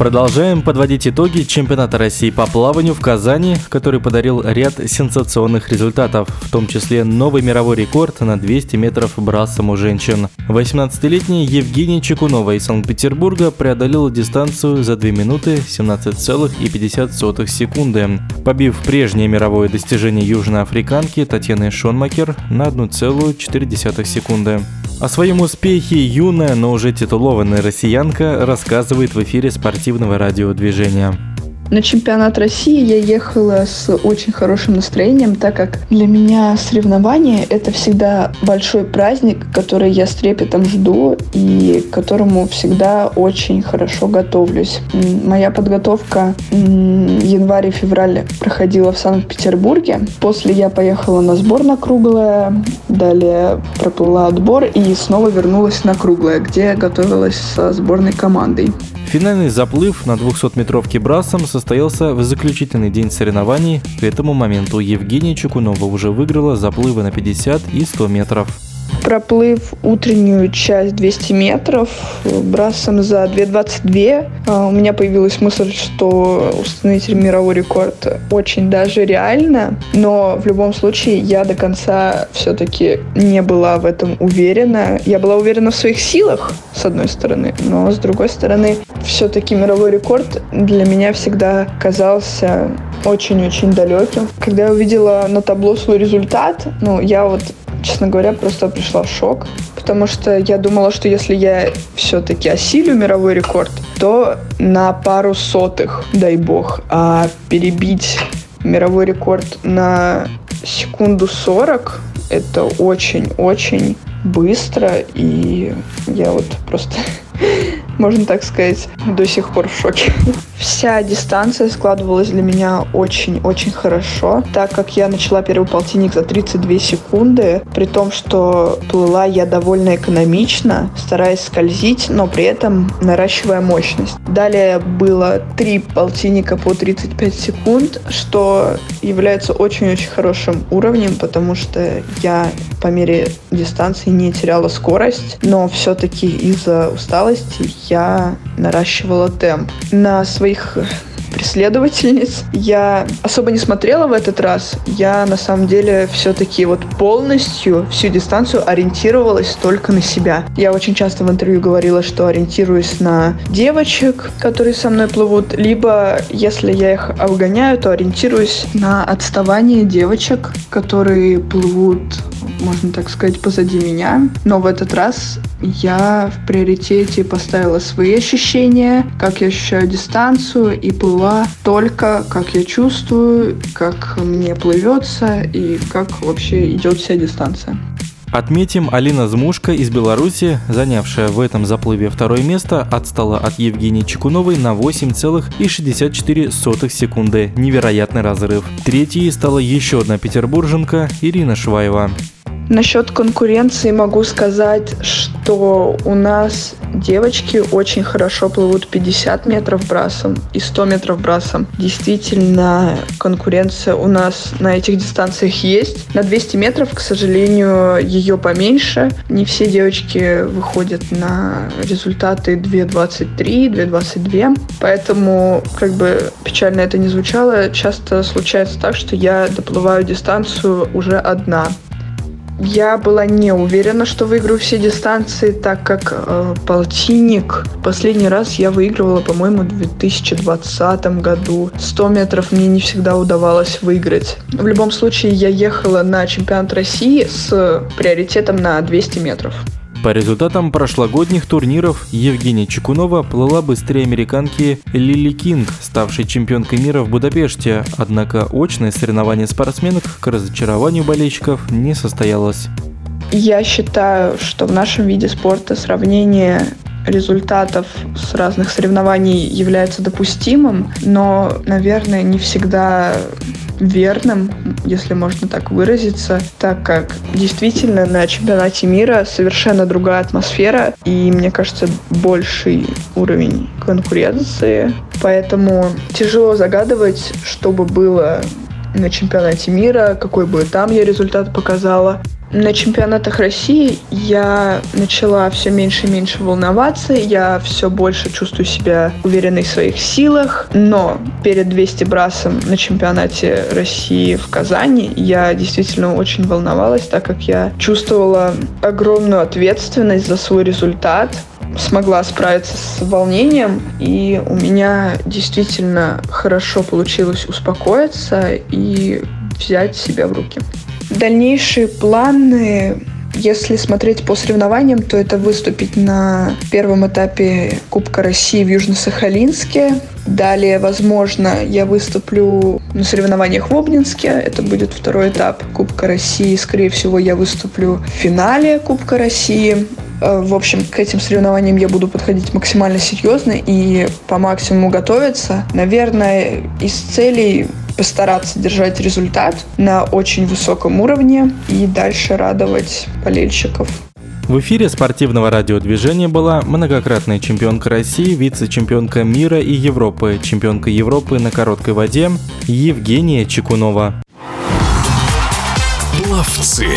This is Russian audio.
Продолжаем подводить итоги чемпионата России по плаванию в Казани, который подарил ряд сенсационных результатов, в том числе новый мировой рекорд на 200 метров брасом у женщин. 18-летняя Евгения Чекунова из Санкт-Петербурга преодолела дистанцию за 2 минуты 17,50 секунды, побив прежнее мировое достижение южноафриканки Татьяны Шонмакер на 1,4 секунды. О своем успехе юная, но уже титулованная россиянка рассказывает в эфире спортивного радиодвижения. На чемпионат России я ехала с очень хорошим настроением, так как для меня соревнования — это всегда большой праздник, который я с трепетом жду и к которому всегда очень хорошо готовлюсь. Моя подготовка январь и февраль проходила в Санкт-Петербурге. После я поехала на сбор на круглое, далее проплыла отбор и снова вернулась на круглое, где готовилась со сборной командой. Финальный заплыв на 200-метровке брасом состоялся в заключительный день соревнований. К этому моменту Евгения Чукунова уже выиграла заплывы на 50 и 100 метров. Проплыв утреннюю часть 200 метров брасом за 2.22, а, у меня появилась мысль, что установить мировой рекорд очень даже реально, но в любом случае я до конца все-таки не была в этом уверена. Я была уверена в своих силах, с одной стороны, но с другой стороны, все-таки мировой рекорд для меня всегда казался очень-очень далеким. Когда я увидела на табло свой результат, ну, я вот честно говоря, просто пришла в шок, потому что я думала, что если я все-таки осилю мировой рекорд, то на пару сотых, дай бог, а перебить мировой рекорд на секунду 40 это очень-очень быстро, и я вот просто можно так сказать, до сих пор в шоке. Вся дистанция складывалась для меня очень-очень хорошо, так как я начала первый полтинник за 32 секунды, при том, что плыла я довольно экономично, стараясь скользить, но при этом наращивая мощность. Далее было три полтинника по 35 секунд, что является очень-очень хорошим уровнем, потому что я по мере дистанции не теряла скорость, но все-таки из-за усталости я наращивала темп. На своих преследовательниц. Я особо не смотрела в этот раз. Я на самом деле все-таки вот полностью всю дистанцию ориентировалась только на себя. Я очень часто в интервью говорила, что ориентируюсь на девочек, которые со мной плывут, либо если я их обгоняю, то ориентируюсь на отставание девочек, которые плывут можно так сказать, позади меня. Но в этот раз я в приоритете поставила свои ощущения, как я ощущаю дистанцию и плыла только как я чувствую, как мне плывется и как вообще идет вся дистанция. Отметим, Алина Змушка из Беларуси, занявшая в этом заплыве второе место, отстала от Евгении Чекуновой на 8,64 секунды. Невероятный разрыв. Третьей стала еще одна петербурженка Ирина Шваева. Насчет конкуренции могу сказать, что у нас девочки очень хорошо плывут 50 метров брасом и 100 метров брасом. Действительно, конкуренция у нас на этих дистанциях есть. На 200 метров, к сожалению, ее поменьше. Не все девочки выходят на результаты 2.23, 2.22. Поэтому, как бы печально это не звучало, часто случается так, что я доплываю дистанцию уже одна. Я была не уверена, что выиграю все дистанции, так как э, полтинник последний раз я выигрывала, по-моему, в 2020 году. 100 метров мне не всегда удавалось выиграть. В любом случае, я ехала на чемпионат России с приоритетом на 200 метров. По результатам прошлогодних турниров Евгения Чекунова плыла быстрее американки Лили Кинг, ставшей чемпионкой мира в Будапеште, однако очное соревнование спортсменок к разочарованию болельщиков не состоялось. Я считаю, что в нашем виде спорта сравнение результатов с разных соревнований является допустимым, но, наверное, не всегда верным, если можно так выразиться, так как действительно на чемпионате мира совершенно другая атмосфера и, мне кажется, больший уровень конкуренции. Поэтому тяжело загадывать, что бы было на чемпионате мира, какой бы там я результат показала. На чемпионатах России я начала все меньше и меньше волноваться, я все больше чувствую себя уверенной в своих силах, но перед 200 брасом на чемпионате России в Казани я действительно очень волновалась, так как я чувствовала огромную ответственность за свой результат, смогла справиться с волнением, и у меня действительно хорошо получилось успокоиться и взять себя в руки. Дальнейшие планы если смотреть по соревнованиям, то это выступить на первом этапе Кубка России в Южно-Сахалинске. Далее, возможно, я выступлю на соревнованиях в Обнинске. Это будет второй этап Кубка России. Скорее всего, я выступлю в финале Кубка России. Э, в общем, к этим соревнованиям я буду подходить максимально серьезно и по максимуму готовиться. Наверное, из целей постараться держать результат на очень высоком уровне и дальше радовать болельщиков. В эфире спортивного радиодвижения была многократная чемпионка России, вице-чемпионка мира и Европы, чемпионка Европы на короткой воде Евгения Чекунова. Пловцы.